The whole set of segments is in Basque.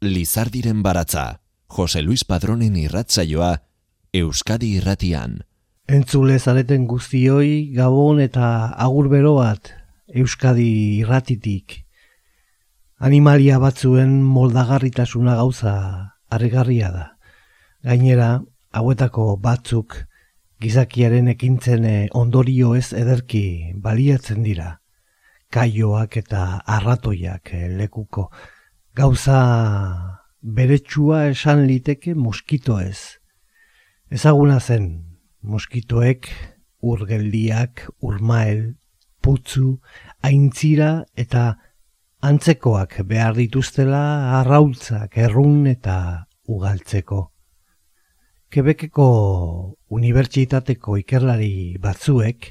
Lizardiren baratza, Jose Luis Padronen irratzaioa, Euskadi irratian. Entzule zareten guztioi, Gabon eta agur bero bat, Euskadi irratitik. Animalia batzuen moldagarritasuna gauza harrigarria da. Gainera, hauetako batzuk gizakiaren ekintzen ondorio ez ederki baliatzen dira. Kaioak eta arratoiak lekuko gauza beretsua esan liteke moskito ez. Ezaguna zen, moskitoek, urgeldiak, urmael, putzu, aintzira eta antzekoak behar dituztela arrautzak errun eta ugaltzeko. Kebekeko unibertsitateko ikerlari batzuek,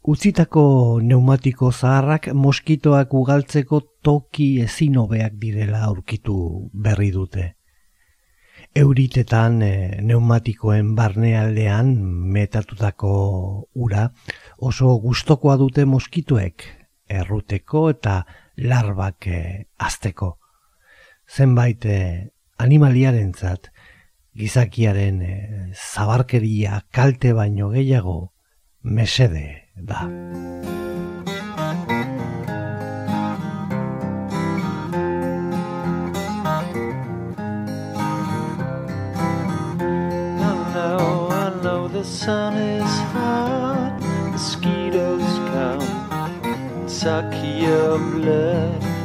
Utzitako neumatiko zaharrak moskitoak ugaltzeko toki ezin hobeak direla aurkitu berri dute. Euritetan e, neumatikoen barnealdean metatutako ura oso gustokoa dute moskitoek erruteko eta larbak e, azteko. Zenbait e, animaliarentzat gizakiaren e, zabarkeria kalte baino gehiago mesede da. the sun is hot, mosquitoes come, and suck your blood.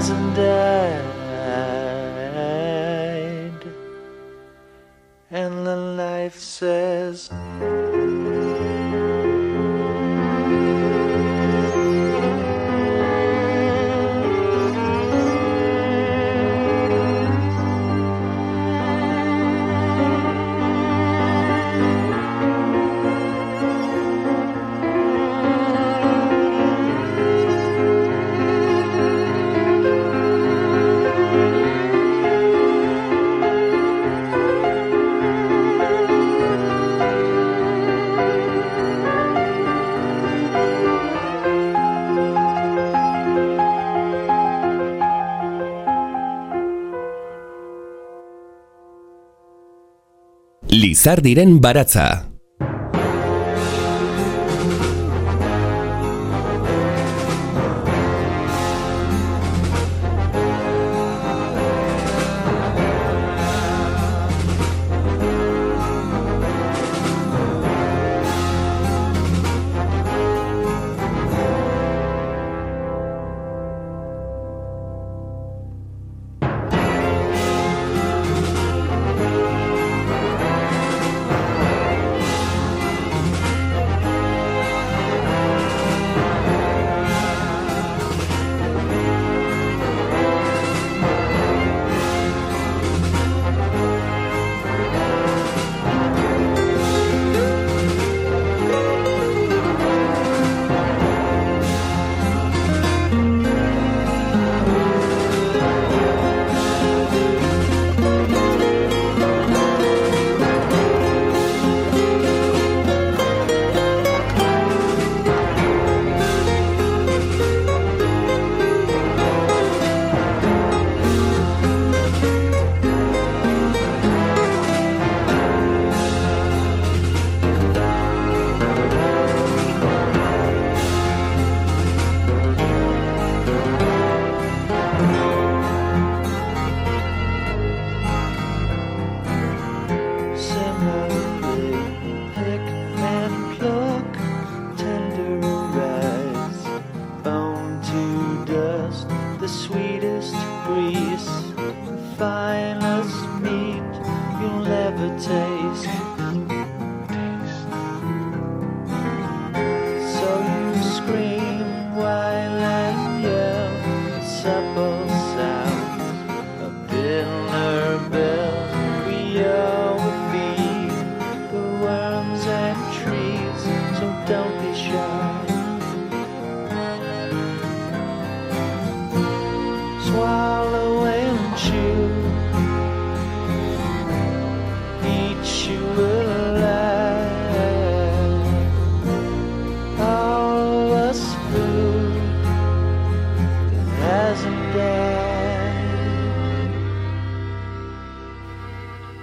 hasn't died. And the life says. Lizardiren baratza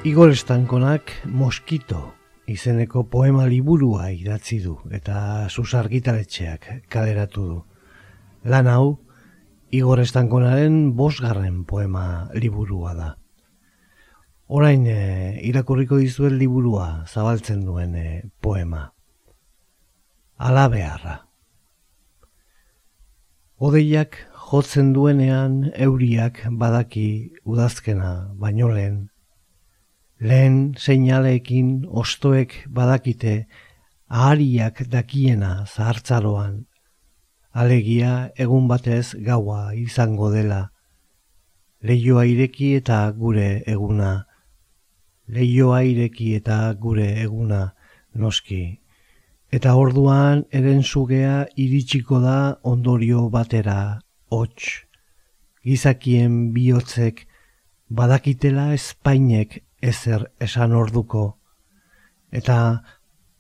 Igor Estankonak Moskito izeneko poema liburua idatzi du eta susargitaletxeak kaleratu du. Lan hau, Igor Estankonaren bosgarren poema liburua da. Orain e, irakurriko dizuen liburua zabaltzen duen e, poema. Ala beharra. Odeiak jotzen duenean euriak badaki udazkena baino lehen Lehen seinaleekin ostoek badakite ahariak dakiena zahartzaroan. Alegia egun batez gaua izango dela. Leioa ireki eta gure eguna. Leioa ireki eta gure eguna noski. Eta orduan eren sugea iritsiko da ondorio batera, hots. Gizakien bihotzek badakitela espainek ezer esan orduko, eta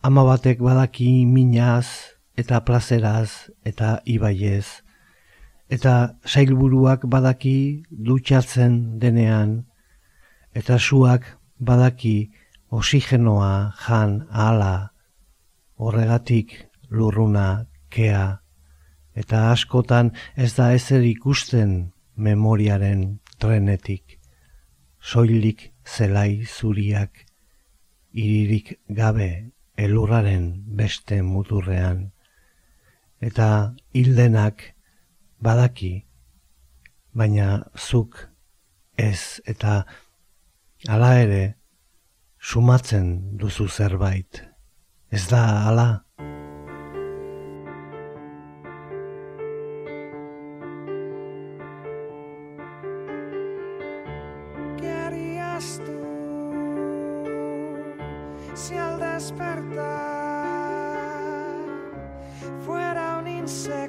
ama batek badaki minaz eta plazeraz eta ibaiez, eta sailburuak badaki dutxatzen denean, eta suak badaki osigenoa jan ahala, horregatik lurruna kea, eta askotan ez da ezer ikusten memoriaren trenetik, soilik zelai zuriak iririk gabe elurraren beste muturrean. Eta hildenak badaki baina zuk ez eta hala ere sumatzen duzu zerbait. Ez da hala si al despertar fuera un insecto.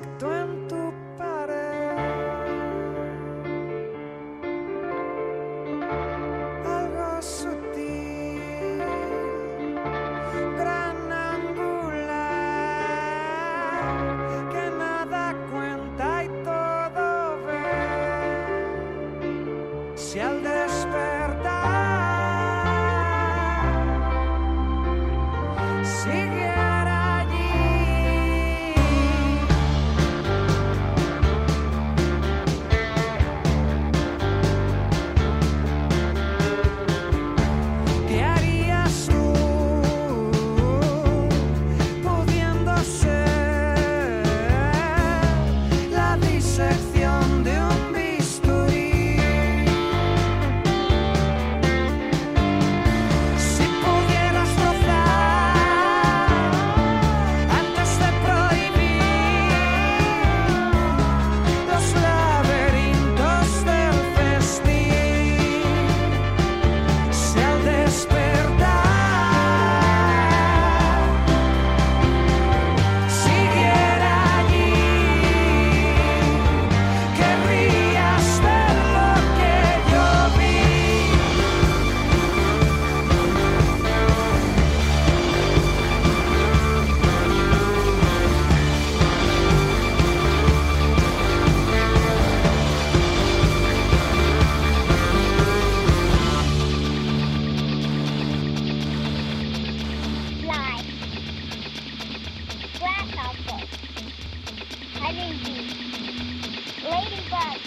But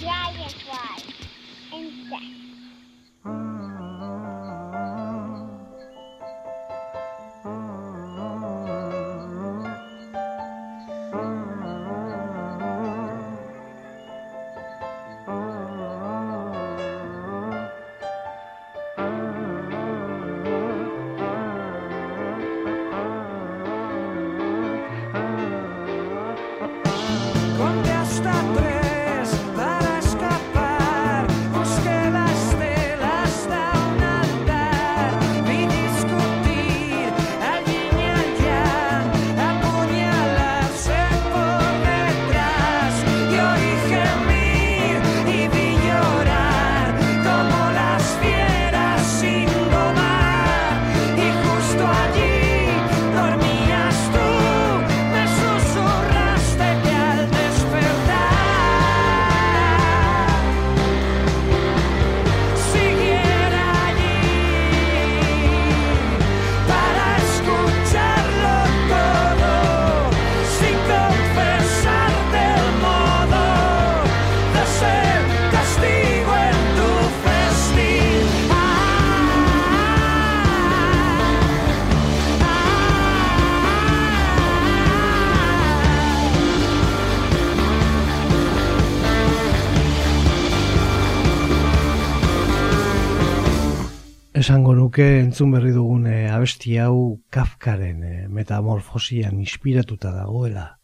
giant. Nuke entzun berri dugun e, abesti hau Kafkaren e, metamorfosian inspiratuta dagoela.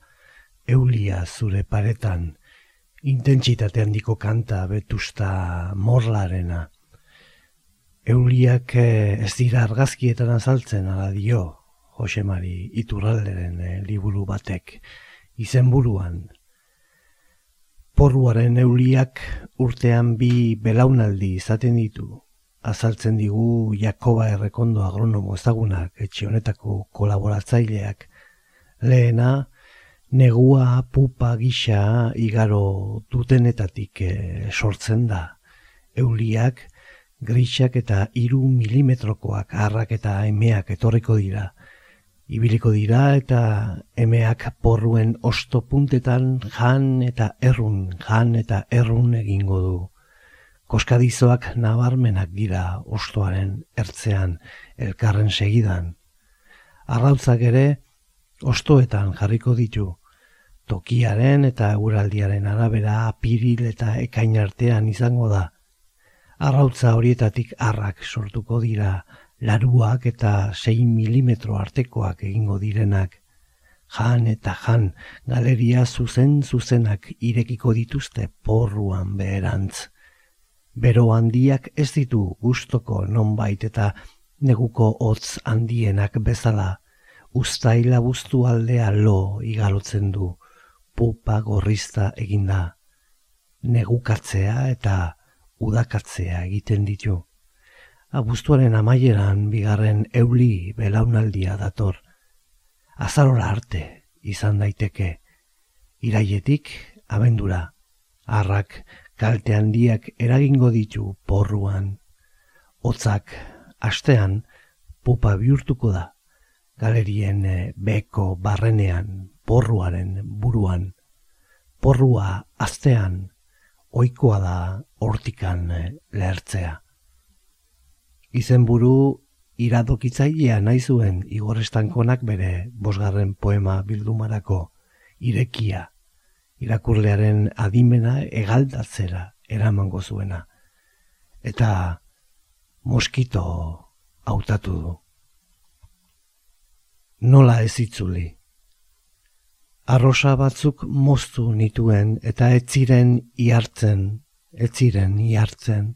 Eulia zure paretan, intentsitate handiko kanta betusta morlarena. Euliak e, ez dira argazkietan azaltzen ala dio, Josemari Iturralderen e, liburu batek, izenburuan. Porruaren euliak urtean bi belaunaldi izaten ditu, azaltzen digu Jakoba Errekondo agronomo ezagunak etxe honetako kolaboratzaileak. Lehena, negua pupa gisa igaro dutenetatik e, sortzen da. Euliak, grisak eta iru milimetrokoak harrak eta emeak etorriko dira. Ibiliko dira eta emeak porruen ostopuntetan jan eta errun, jan eta errun egingo du. Koskadizoak nabarmenak dira ostoaren ertzean elkarren segidan. Arrautzak ere ostoetan jarriko ditu. Tokiaren eta eguraldiaren arabera apiril eta ekain artean izango da. Arrautza horietatik arrak sortuko dira laruak eta 6 milimetro artekoak egingo direnak. Jan eta jan galeria zuzen zuzenak irekiko dituzte porruan beherantz bero handiak ez ditu gustoko nonbait eta neguko hotz handienak bezala. Ustaila buztu aldea lo igalotzen du. Pupa gorrizta eginda negukatzea eta udakatzea egiten ditu. Abuztuaren amaieran bigarren euli belaunaldia dator. Azarora arte izan daiteke. Iraietik abendura. Arrak kalte handiak eragingo ditu porruan. Hotzak astean pupa bihurtuko da. Galerien eh, beko barrenean porruaren buruan. Porrua astean ohikoa da hortikan eh, lehertzea. Izenburu iradokitzailea nahi zuen Igor Estankonak bere bosgarren poema bildumarako irekia irakurlearen adimena egaldatzera eramango zuena. Eta moskito hautatu du. Nola ez itzuli. Arrosa batzuk moztu nituen eta ez ziren iartzen, ez ziren iartzen.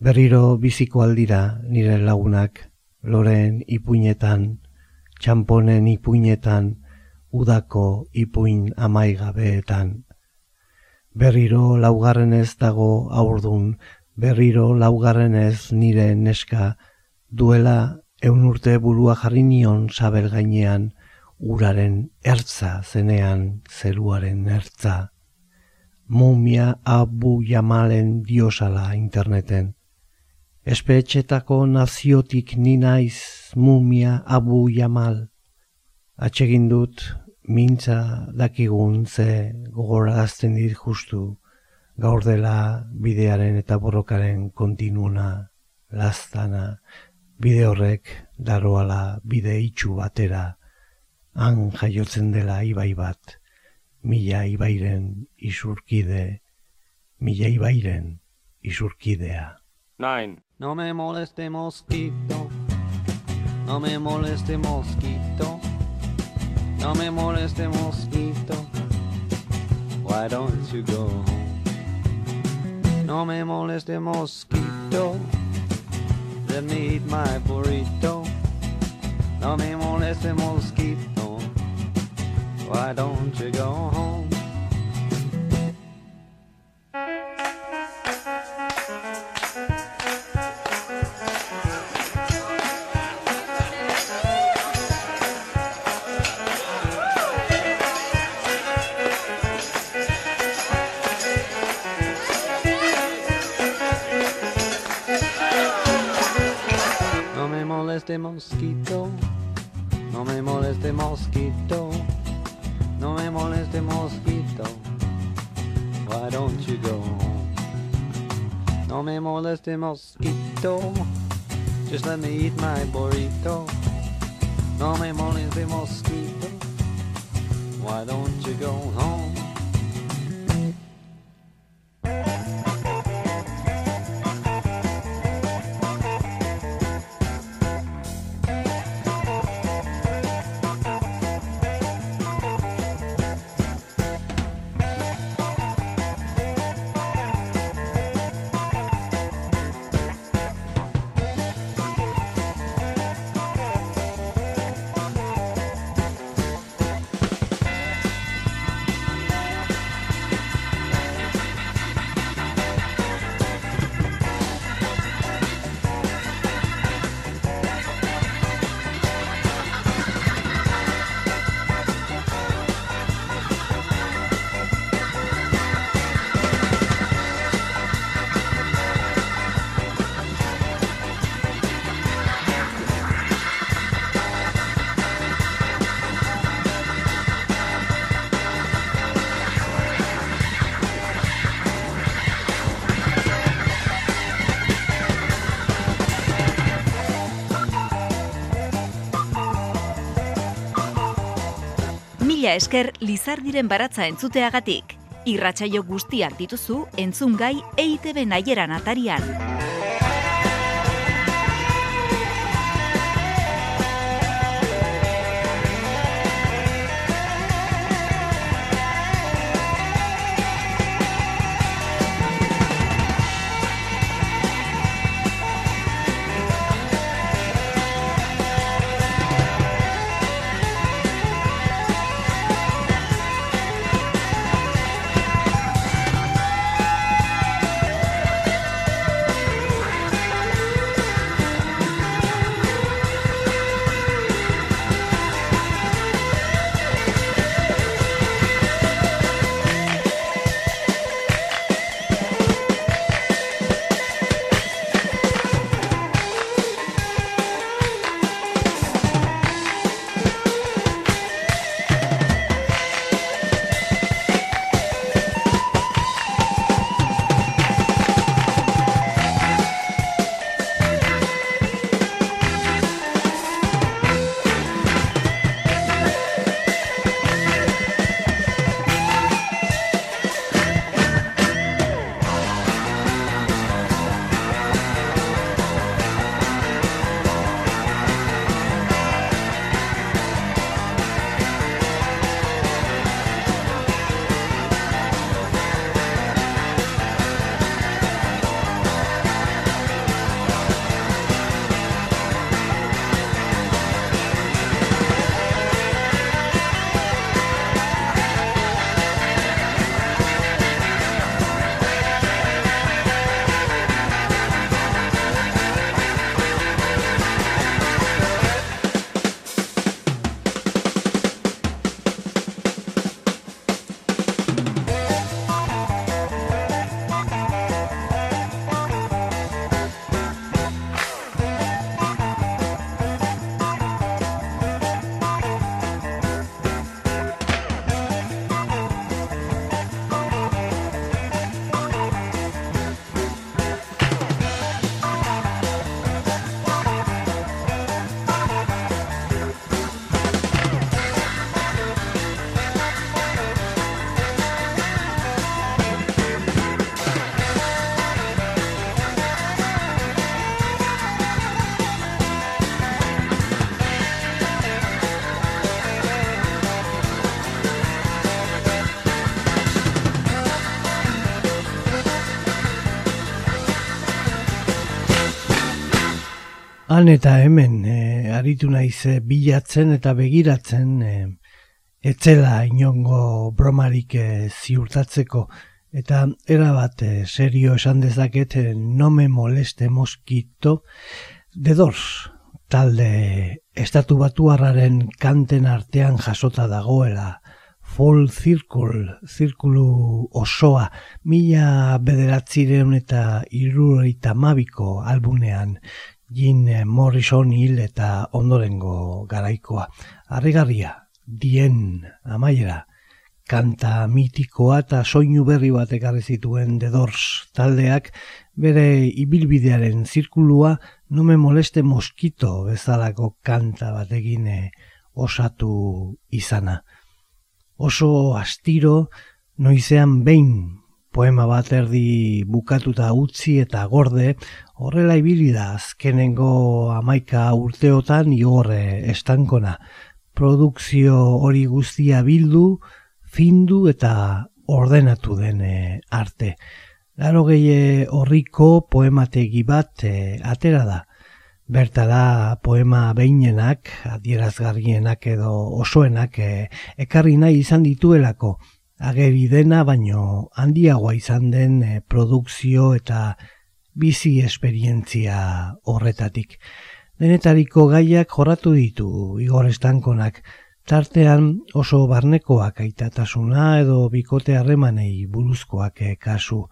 Berriro biziko aldira nire lagunak, loren ipuinetan, txamponen ipuinetan, udako ipuin amaigabeetan. Berriro laugarren ez dago aurdun, berriro laugarren ez nire neska, duela eun urte burua jarri nion sabel gainean, uraren ertza zenean zeruaren ertza. Mumia abu jamalen diosala interneten. Espetxetako naziotik ninaiz mumia abu jamal. Atsegin dut mintza dakigun ze gogorazten dit justu gaur dela bidearen eta borrokaren kontinuna lastana. Bide horrek daroala bide itxu batera han jaiotzen dela ibai bat mila ibairen isurkide mila ibairen isurkidea. Nine. No me moleste mosquito No me moleste mosquito No me moleste mosquito. Why don't you go home? No me moleste mosquito. Let me eat my burrito. No me moleste mosquito. Why don't you go home moleste mosquito, just let me eat my burrito. No me moleste mosquito, why don't you go home? Mila esker Lizardiren baratza entzuteagatik. Irratsaio guztiak dituzu entzungai EITB naieran atarian. Han eta hemen e, aritu naiz e, bilatzen eta begiratzen e, etzela inongo bromarik e, ziurtatzeko. Eta erabat e, serio esan dezaket e, no me moleste moskito de dors talde estatu batuarraren kanten artean jasota dagoela. Full circle, zirkulu osoa, mila bederatzireun eta iruroita mabiko albunean Jin Morrison hil eta ondorengo garaikoa. Arrigarria, dien amaiera, kanta mitikoa eta soinu berri bat ekarri zituen The Doors taldeak bere ibilbidearen zirkulua nume moleste moskito bezalako kanta bat egine osatu izana. Oso astiro noizean behin poema bat erdi bukatuta utzi eta gorde, horrela ibili da azkenengo amaika urteotan igorre estankona. Produkzio hori guztia bildu, findu eta ordenatu den arte. Laro gehi horriko poemategi bat e, atera da. Bertara poema behinenak, adierazgarrienak edo osoenak e, ekarri nahi izan dituelako, ageri dena baino handiagoa izan den e, produkzio eta bizi esperientzia horretatik. Denetariko gaiak jorratu ditu igor estankonak, tartean oso barnekoak aitatasuna edo bikote harremanei buruzkoak e, kasu.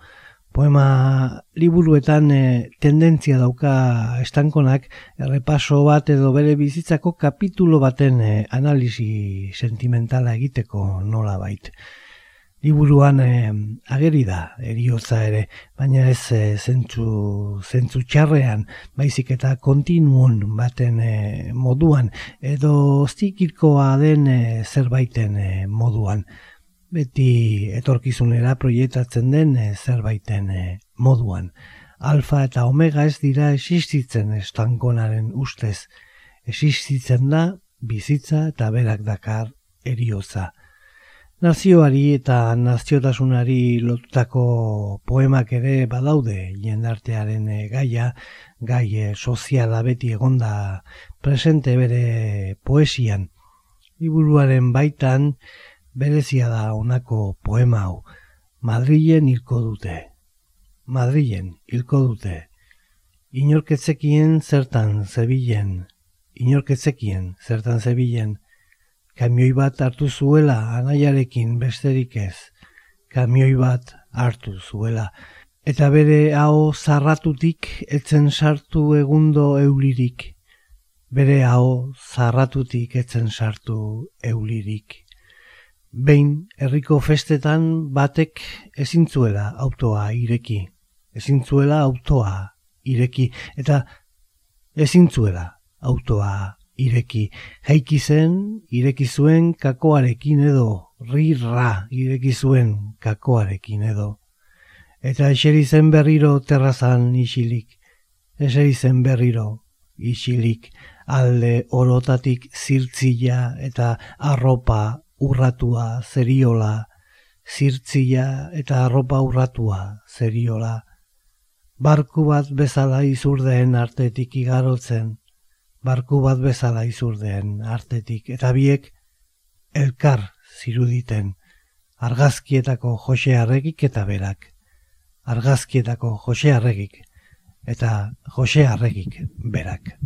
Poema liburuetan e, tendentzia dauka estankonak errepaso bat edo bere bizitzako kapitulo baten e, analisi sentimentala egiteko nola baita. Liburuan e, ageri da eriotza ere, baina ez e, zentzu, zentzu txarrean, baizik eta kontinuon baten e, moduan, edo zikirkoa den e, zerbaiten e, moduan, beti etorkizunera proiektatzen den e, zerbaiten e, moduan. Alfa eta omega ez dira existitzen estankonaren ustez, existitzen da bizitza eta berak dakar eriotza. Nazioari eta naziotasunari lotutako poemak ere badaude jendartearen eh, gaia, gai eh, soziala beti egonda presente bere poesian. Liburuaren baitan berezia da honako poema hau. Madrilen hilko dute. Madrilen hilko dute. Inorketzekien zertan zebilen. Inorketzekien zertan zebilen kamioi bat hartu zuela anaiarekin besterik ez. Kamioi bat hartu zuela. Eta bere hau zarratutik etzen sartu egundo eulirik. Bere hau zarratutik etzen sartu eulirik. Behin herriko festetan batek ezintzuela autoa ireki. Ezintzuela autoa ireki. Eta ezintzuela autoa ireki. Jaiki zen, ireki zuen kakoarekin edo, rirra ireki zuen kakoarekin edo. Eta eseri zen berriro terrazan isilik, eseri zen berriro isilik, alde orotatik zirtzila eta arropa urratua zeriola, zirtzila eta arropa urratua zeriola. Barku bat bezala izurdeen artetik igarotzen, barku bat bezala izurdeen artetik, eta biek elkar ziruditen argazkietako jose arregik eta berak. Argazkietako jose arregik eta jose arregik berak.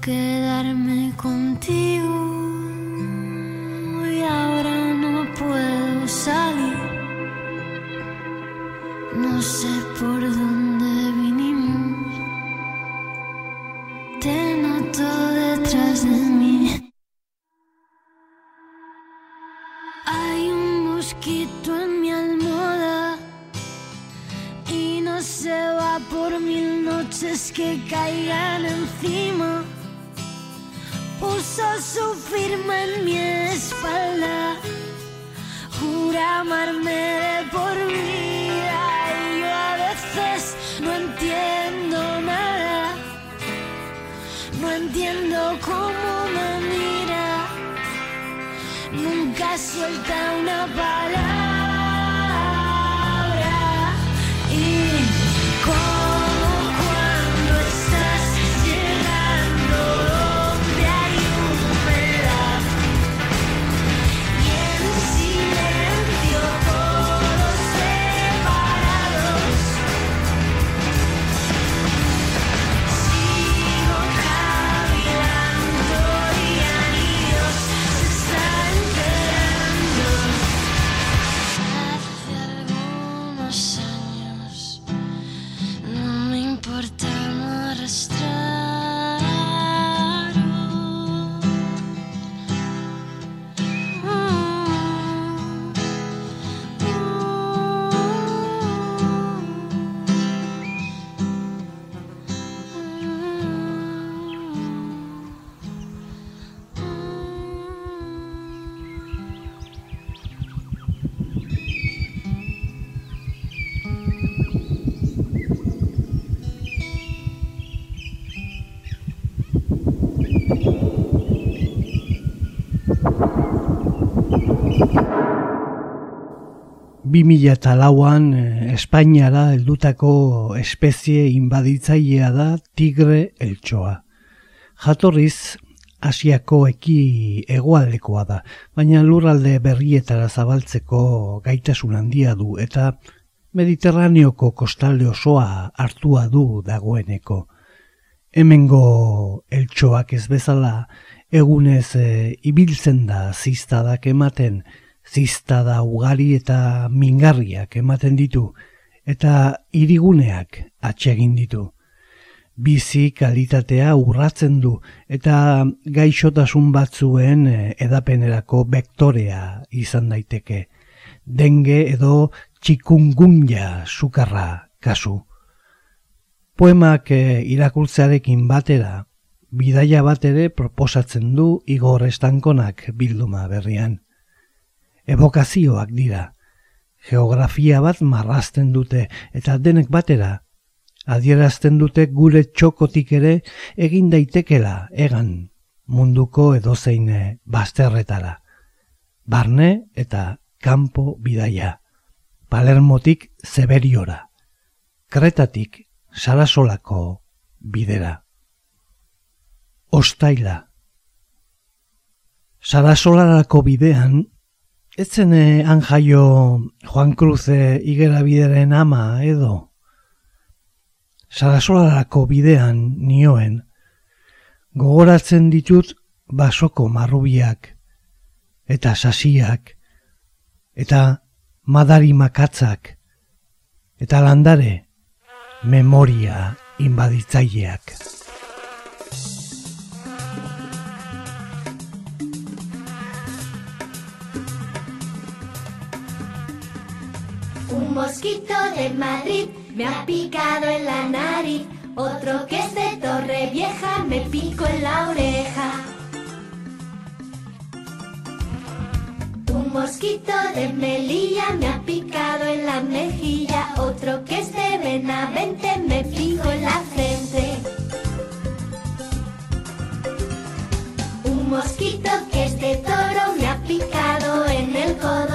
Quedarme contigo y ahora no puedo salir. No sé por dónde para 2004an eh, Espainiara heldutako espezie inbaditzailea da tigre eltsoa. Jatorriz Asiako eki hegoaldekoa da, baina lurralde berrietara zabaltzeko gaitasun handia du eta Mediterraneoko kostalde osoa hartua du dagoeneko. Hemengo eltsoak ez bezala egunez e, ibiltzen da ziztadak ematen ziztada ugari eta mingarriak ematen ditu, eta iriguneak atsegin ditu. Bizi kalitatea urratzen du eta gaixotasun batzuen eh, edapenerako vektorea izan daiteke. Denge edo txikungunya sukarra kasu. Poemak eh, irakurtzearekin batera, bidaia bat ere proposatzen du Igor Estankonak bilduma berrian. Ebokazioak dira. Geografia bat marrazten dute eta denek batera adierazten dute gure txokotik ere egin daitekela egan munduko edozein bazterretara. Barne eta kanpo bidaia. Palermotik Zeberiora. Kretatik Sarasolako bidera. Ostaila. Sarasolarako bidean, etzen han jaio Juan Cruze igera bideren ama edo. Sarasolarako bidean nioen, gogoratzen ditut basoko marrubiak, eta sasiak, eta madari makatzak, eta landare memoria inbaditzaileak. Mosquito de Madrid me ha picado en la nariz, otro que es de Torre Vieja me pico en la oreja. Un mosquito de Melilla me ha picado en la mejilla, otro que es de Benavente me pico en la frente. Un mosquito que es de Toro me ha picado en el codo,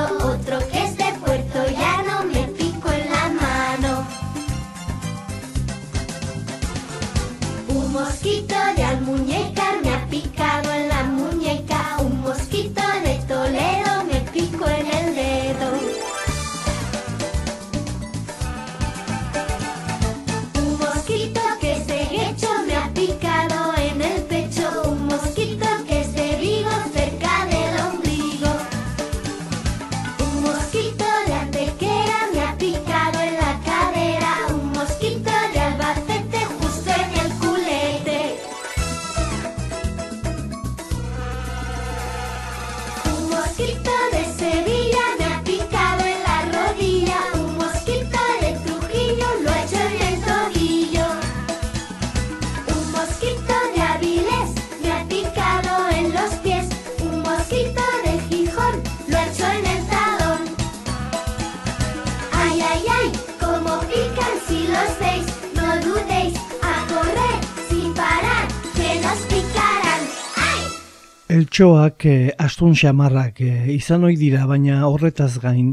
Eltxoak eh, astun xamarrak eh, izan ohi dira, baina horretaz gain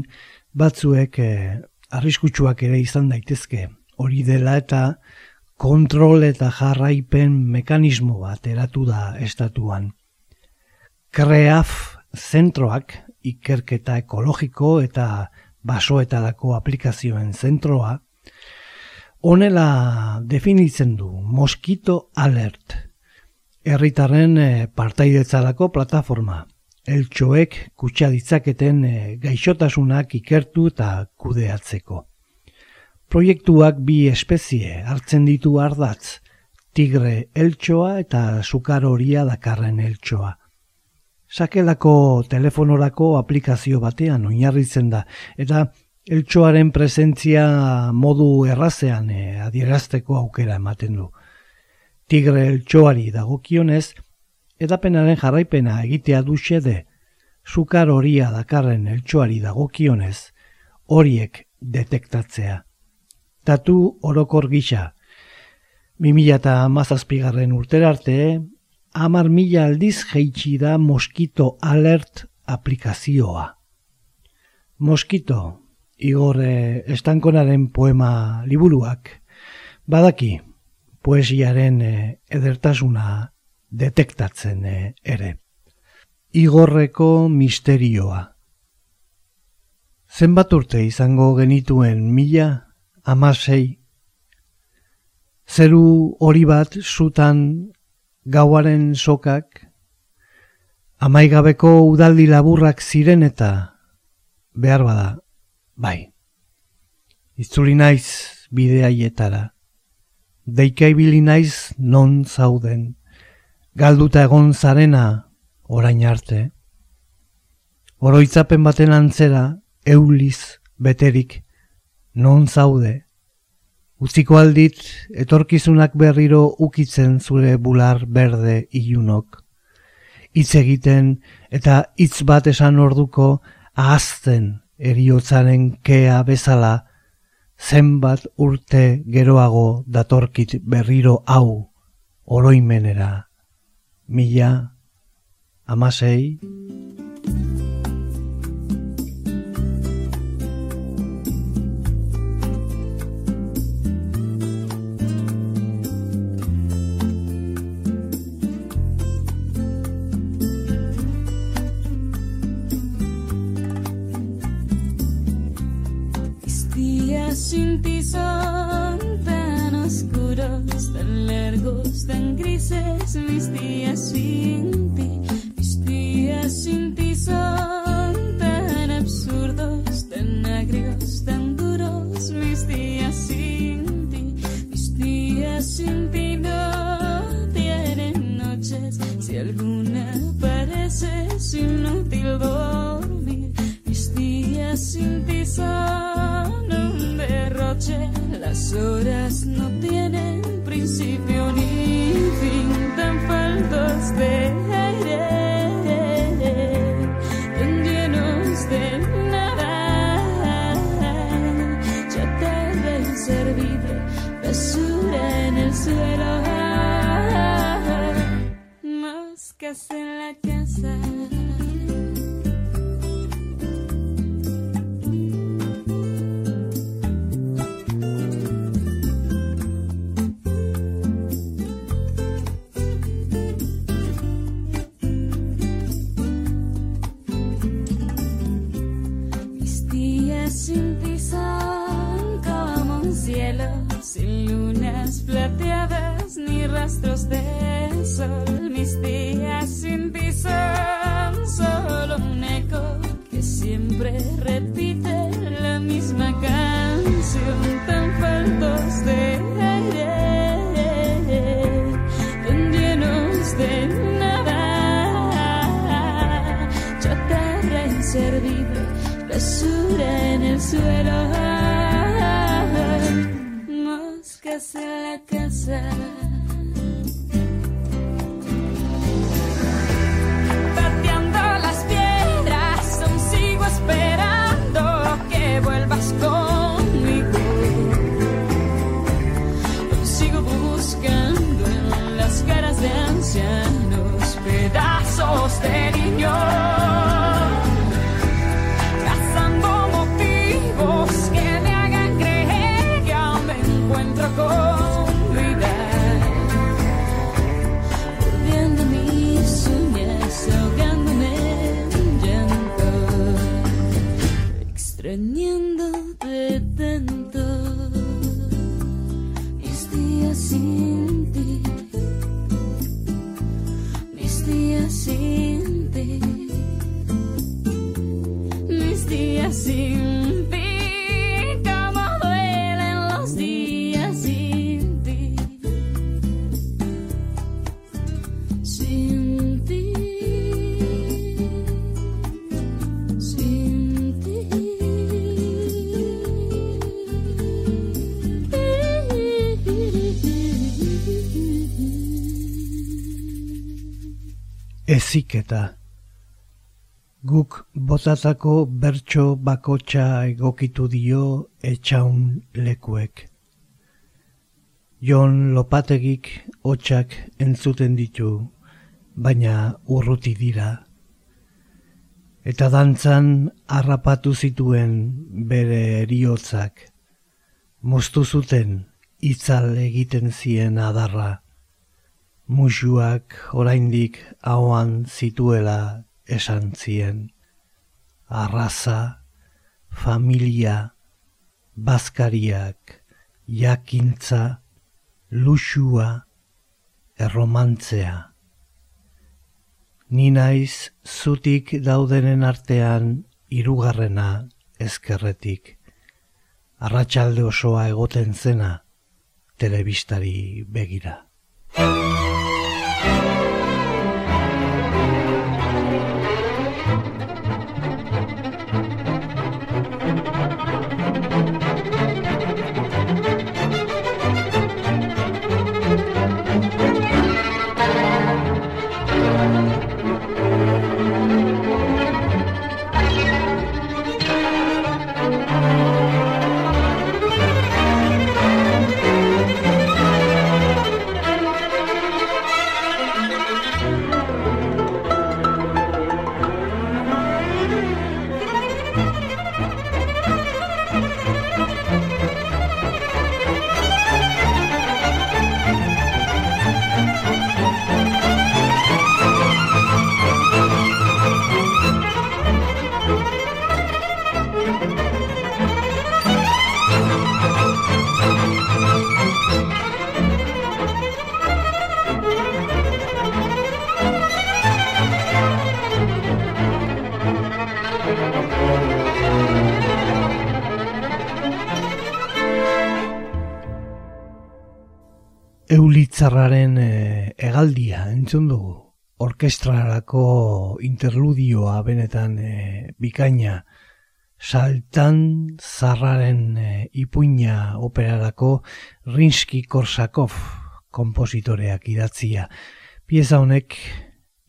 batzuek eh, arriskutsuak ere izan daitezke. Hori dela eta kontrol eta jarraipen mekanismo bat eratu da estatuan. Kreaf zentroak ikerketa ekologiko eta basoetarako aplikazioen zentroa honela definitzen du Mosquito Alert herritarren e, partaidetzarako plataforma. Eltxoek kutsa ditzaketen eh, gaixotasunak ikertu eta kudeatzeko. Proiektuak bi espezie hartzen ditu ardatz, tigre eltxoa eta sukar horia dakarren eltxoa. Sakelako telefonorako aplikazio batean oinarritzen da, eta eltxoaren presentzia modu errazean e, adierazteko aukera ematen du tigre eltsoari dagokionez, edapenaren jarraipena egitea du xede, sukar horia dakarren eltsoari dagokionez, horiek detektatzea. Tatu orokor gisa, 2000 eta mazazpigarren urterarte, amar mila aldiz jeitsi da Moskito Alert aplikazioa. Moskito, igor estankonaren poema liburuak, badaki, poesiaren e, edertasuna detektatzen e, ere. Igorreko misterioa. Zenbat urte izango genituen mila, amasei, zeru hori bat zutan gauaren sokak, amaigabeko udaldi laburrak ziren eta behar bada, bai. Itzuli naiz bideaietara deika ibili naiz non zauden, galduta egon zarena orain arte. Oroitzapen baten antzera, euliz, beterik, non zaude. Utziko aldit, etorkizunak berriro ukitzen zure bular berde ilunok. Hitz egiten eta hitz bat esan orduko ahazten eriotzaren kea bezala, zenbat urte geroago datorkit berriro hau oroimenera. Mila, amasei, ti son tan oscuros, tan largos, tan grises mis días sin ti. Mis días sin ti son tan absurdos, tan agrios, tan duros mis días sin ti. Mis días sin ti horas de ancianos, pedazos de niños. Eziketa. Guk botatako bertso bakotxa egokitu dio etxaun lekuek. Jon lopategik hotxak entzuten ditu, baina urruti dira. Eta dantzan harrapatu zituen bere eriotzak. Moztu zuten itzal egiten zien adarra. Musuak oraindik hauan zituela esan zien. Arraza, familia, bazkariak, jakintza, luxua, erromantzea. Ni naiz zutik daudenen artean hirugarrena ezkerretik. Arratsalde osoa egoten zena telebistari begira. Interludioa benetan e, bikaina. Saltan zarraren e, ipuina operarako Rinski-Korsakov kompositoreak idatzia. Pieza honek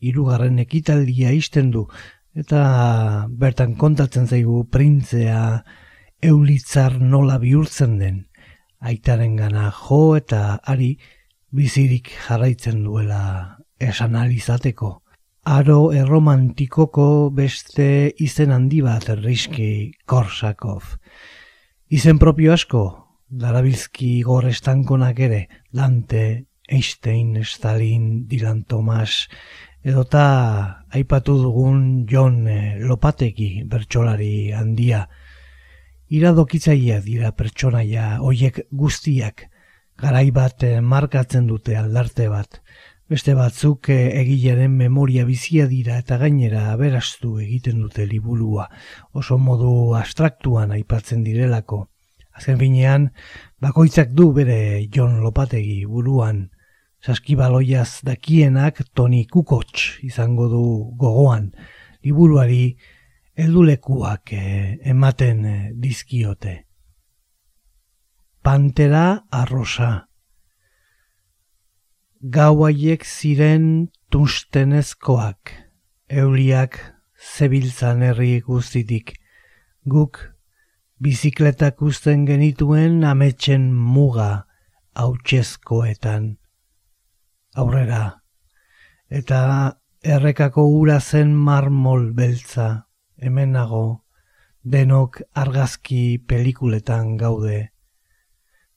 hirugarren ekitaldia isten du eta bertan kontatzen zaigu printzea eulitzar nola bihurtzen den aitaren gana jo eta ari bizirik jarraitzen duela esan alizateko. Aro erromantikoko beste izen handi bat erriski Korsakov. Izen propio asko, darabilzki gor estankonak ere, Dante, Einstein, Stalin, Dylan Thomas, edota aipatu dugun John eh, Lopateki bertsolari handia, iradokitzaia dira pertsonaia hoiek guztiak, garai bat eh, markatzen dute aldarte bat. Beste batzuk eh, egilaren memoria bizia dira eta gainera aberastu egiten dute liburua, oso modu abstraktuan aipatzen direlako. Azken finean, bakoitzak du bere John Lopategi buruan, saskibaloiaz dakienak Toni Kukots izango du gogoan, liburuari eldulekuak eh, ematen eh, dizkiote. Pantera arrosa Gau haiek ziren tunstenezkoak, euliak zebiltzan herri guztitik, guk bizikletak usten genituen ametxen muga hautsezkoetan. Aurrera, eta errekako ura zen marmol beltza hemen nago, denok argazki pelikuletan gaude.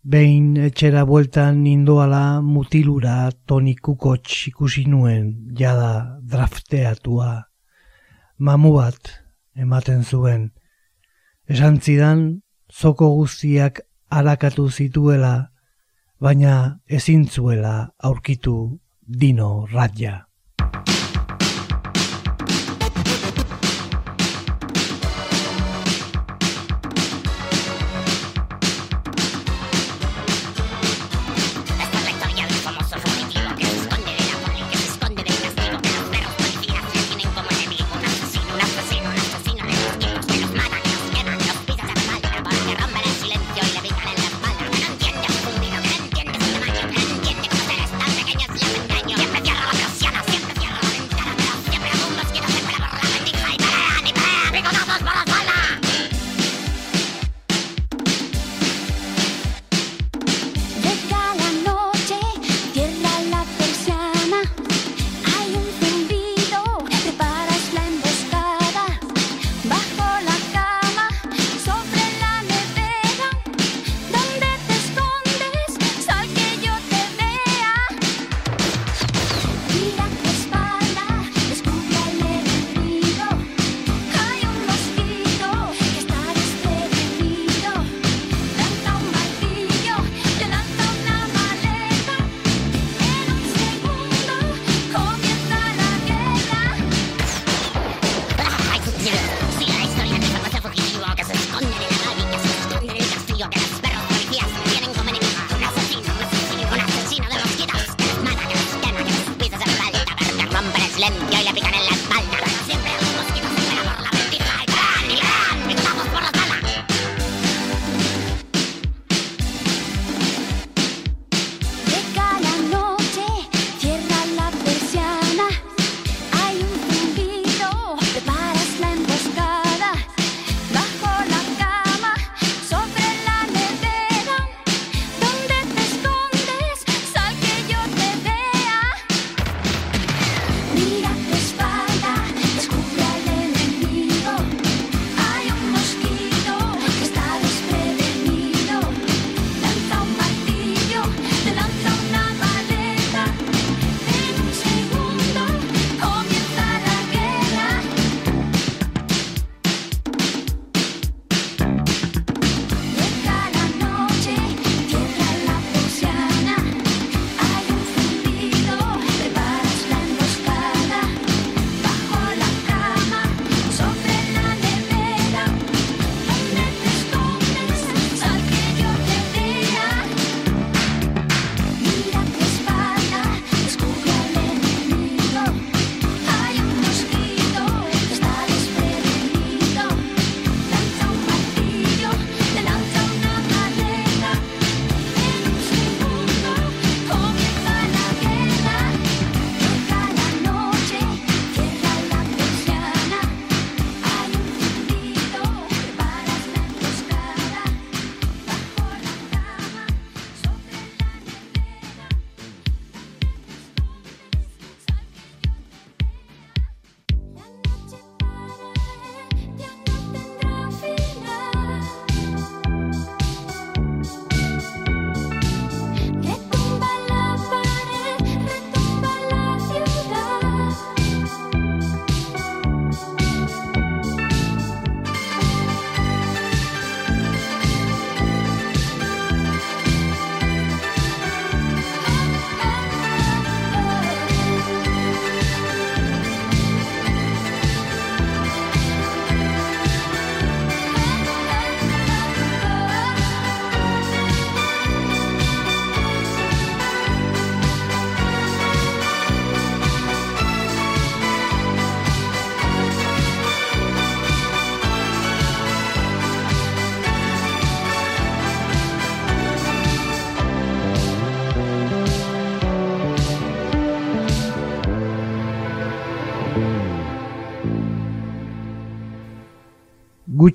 Behin etxera bueltan nindoala mutilura tonikukotx ikusi nuen jada drafteatua. Mamu bat ematen zuen. Esan zidan, zoko guztiak arakatu zituela, baina ezintzuela aurkitu dino ratja.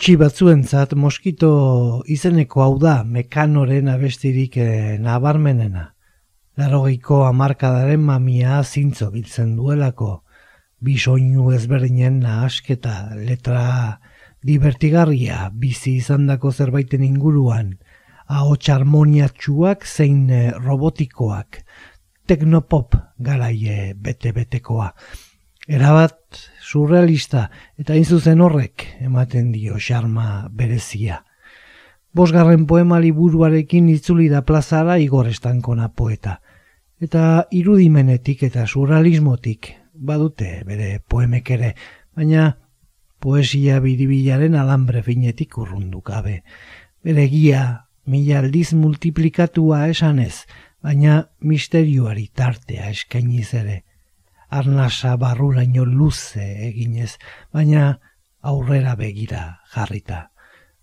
Gutxi batzuentzat moskito izeneko hau da mekanoren abestirik eh, nabarmenena. Larogeiko hamarkadaren mamia zintzo biltzen duelako, bi soinu ezberdinen nahasketa, letra divertigarria, bizi izandako zerbaiten inguruan, ahots harmoniatsuak zein eh, robotikoak, teknopop garaie bete-betekoa. Erabat surrealista eta hain zuzen horrek ematen dio xarma berezia. Bosgarren poema liburuarekin itzuli da plazara Igor Estankona poeta. Eta irudimenetik eta surrealismotik badute bere poemek ere, baina poesia biribilaren alambre finetik urrundu gabe. Bere gia mila aldiz multiplikatua esanez, baina misterioari tartea eskainiz ere arnasa barruraino luze eginez, baina aurrera begira jarrita.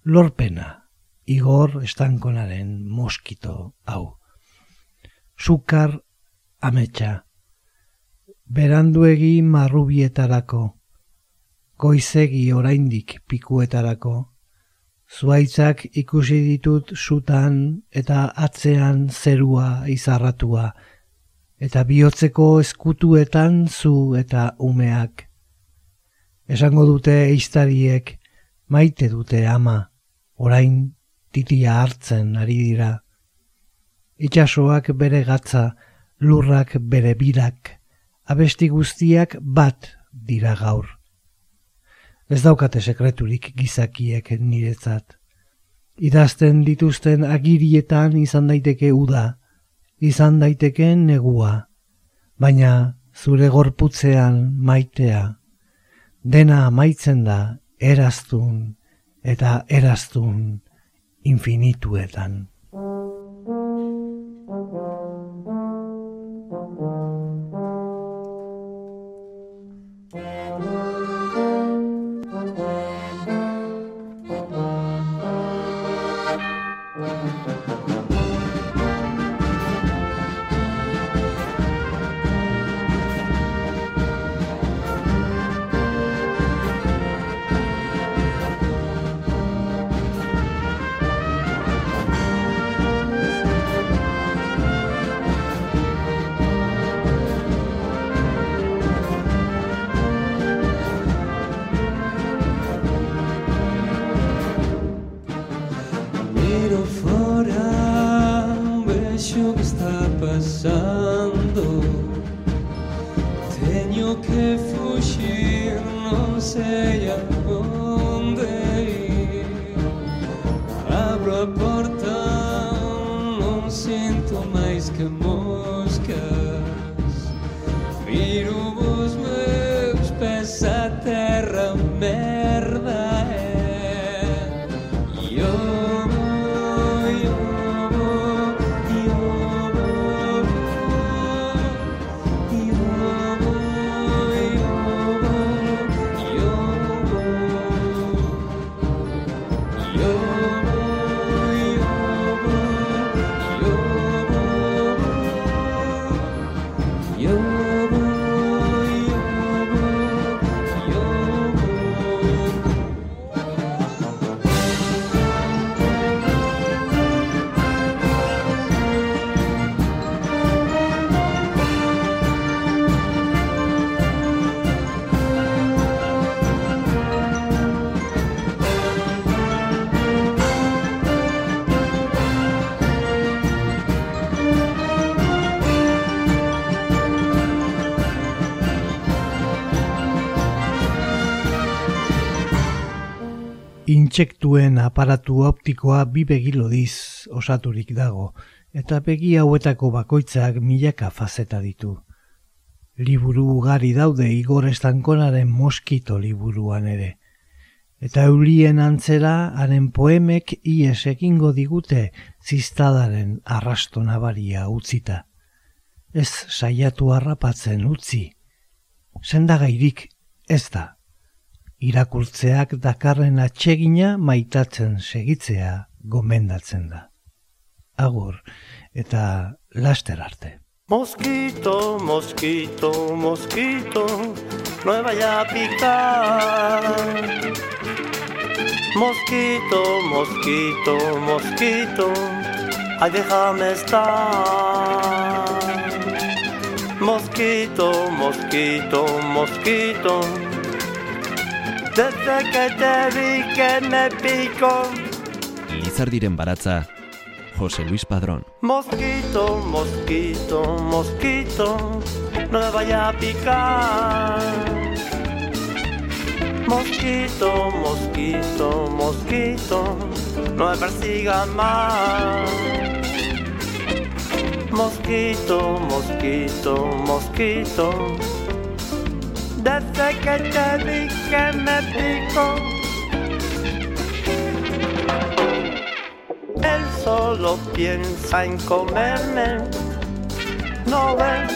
Lorpena, igor estankonaren moskito hau. Sukar ametsa, beranduegi marrubietarako, goizegi oraindik pikuetarako, zuaitzak ikusi ditut sutan eta atzean zerua izarratua, eta bihotzeko eskutuetan zu eta umeak. Esango dute eiztariek, maite dute ama, orain titia hartzen ari dira. Itxasoak bere gatza, lurrak bere birak, abesti guztiak bat dira gaur. Ez daukate sekreturik gizakiek niretzat. Idazten dituzten agirietan izan daiteke uda, izan daiteke negua, baina zure gorputzean maitea, dena amaitzen da eraztun eta eraztun infinituetan. Intsektuen aparatu optikoa bi begi lodiz osaturik dago, eta begi hauetako bakoitzak milaka fazeta ditu. Liburu ugari daude Igor Estankonaren moskito liburuan ere. Eta eulien antzera haren poemek ies egingo digute ziztadaren arrasto nabaria utzita. Ez saiatu harrapatzen utzi. Sendagairik ez da irakurtzeak dakarren atsegina maitatzen segitzea gomendatzen da. Agur eta laster arte. Mosquito, mosquito, mosquito, no me vaya a picar. Mosquito, mosquito, mosquito, ay déjame estar. Mosquito, mosquito, mosquito, desde que te vi que me pico. Lizardiren baratza, Jose Luis Padrón. Mosquito, mosquito, mosquito, no me vaya a picar. Mosquito, mosquito, mosquito, no me persiga más. Mosquito, mosquito, mosquito, desde que te que me pico. Él solo piensa en comerme. No ve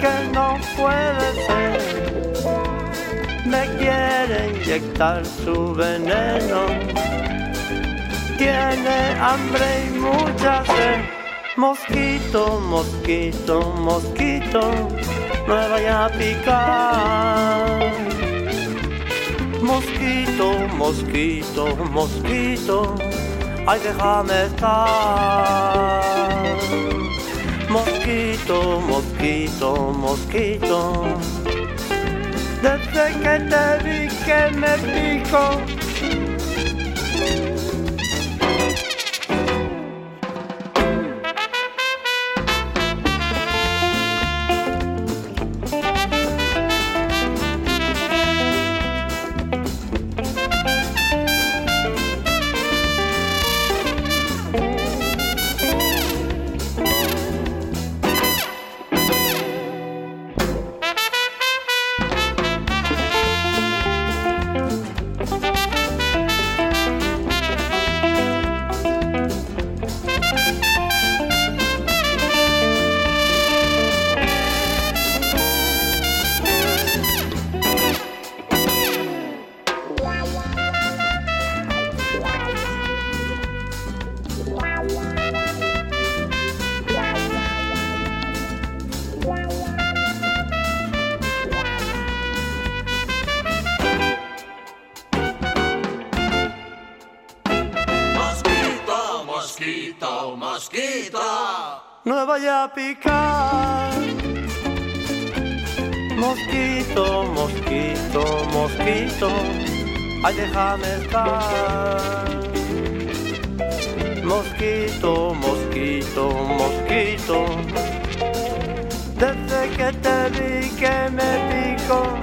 que no puede ser. Me quiere inyectar su veneno. Tiene hambre y mucha sed. Mosquito, mosquito, mosquito, no me vaya a picar. Mosquito, mosquito, mosquito, ay déjame estar. Mosquito, mosquito, mosquito, desde que te vi que me pico. Picar. Mosquito, mosquito, mosquito, ay déjame estar. Mosquito, mosquito, mosquito. Desde que te vi que me pico